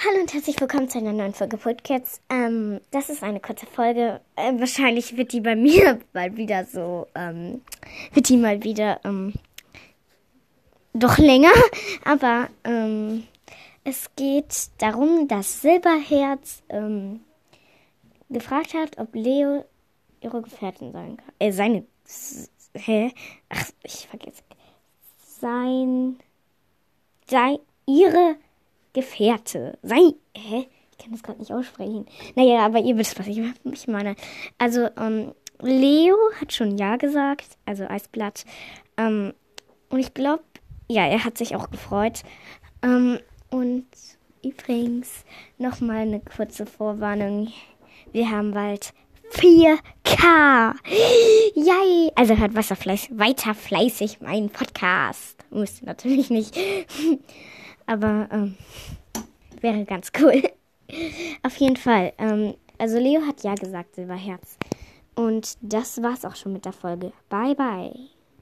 Hallo und herzlich willkommen zu einer neuen Folge Podcasts. Ähm, das ist eine kurze Folge. Äh, wahrscheinlich wird die bei mir mal wieder so, ähm, wird die mal wieder, ähm, doch länger. Aber, ähm, es geht darum, dass Silberherz, ähm, gefragt hat, ob Leo ihre Gefährtin sein kann. Äh, seine, hä? Ach, ich vergesse. Sein, sei, ihre Gefährte. Sei. Hä? Ich kann das gerade nicht aussprechen. Naja, aber ihr wisst, was ich, meine. Also, ähm, Leo hat schon Ja gesagt, also Eisblatt. Ähm, und ich glaube, ja, er hat sich auch gefreut. Ähm, und übrigens, nochmal eine kurze Vorwarnung. Wir haben bald 4K. Yay! Also hört weiter fleißig meinen Podcast. Müsst ihr natürlich nicht. Aber ähm, wäre ganz cool. Auf jeden Fall. Ähm, also Leo hat ja gesagt, Silberherz. Und das war's auch schon mit der Folge. Bye, bye.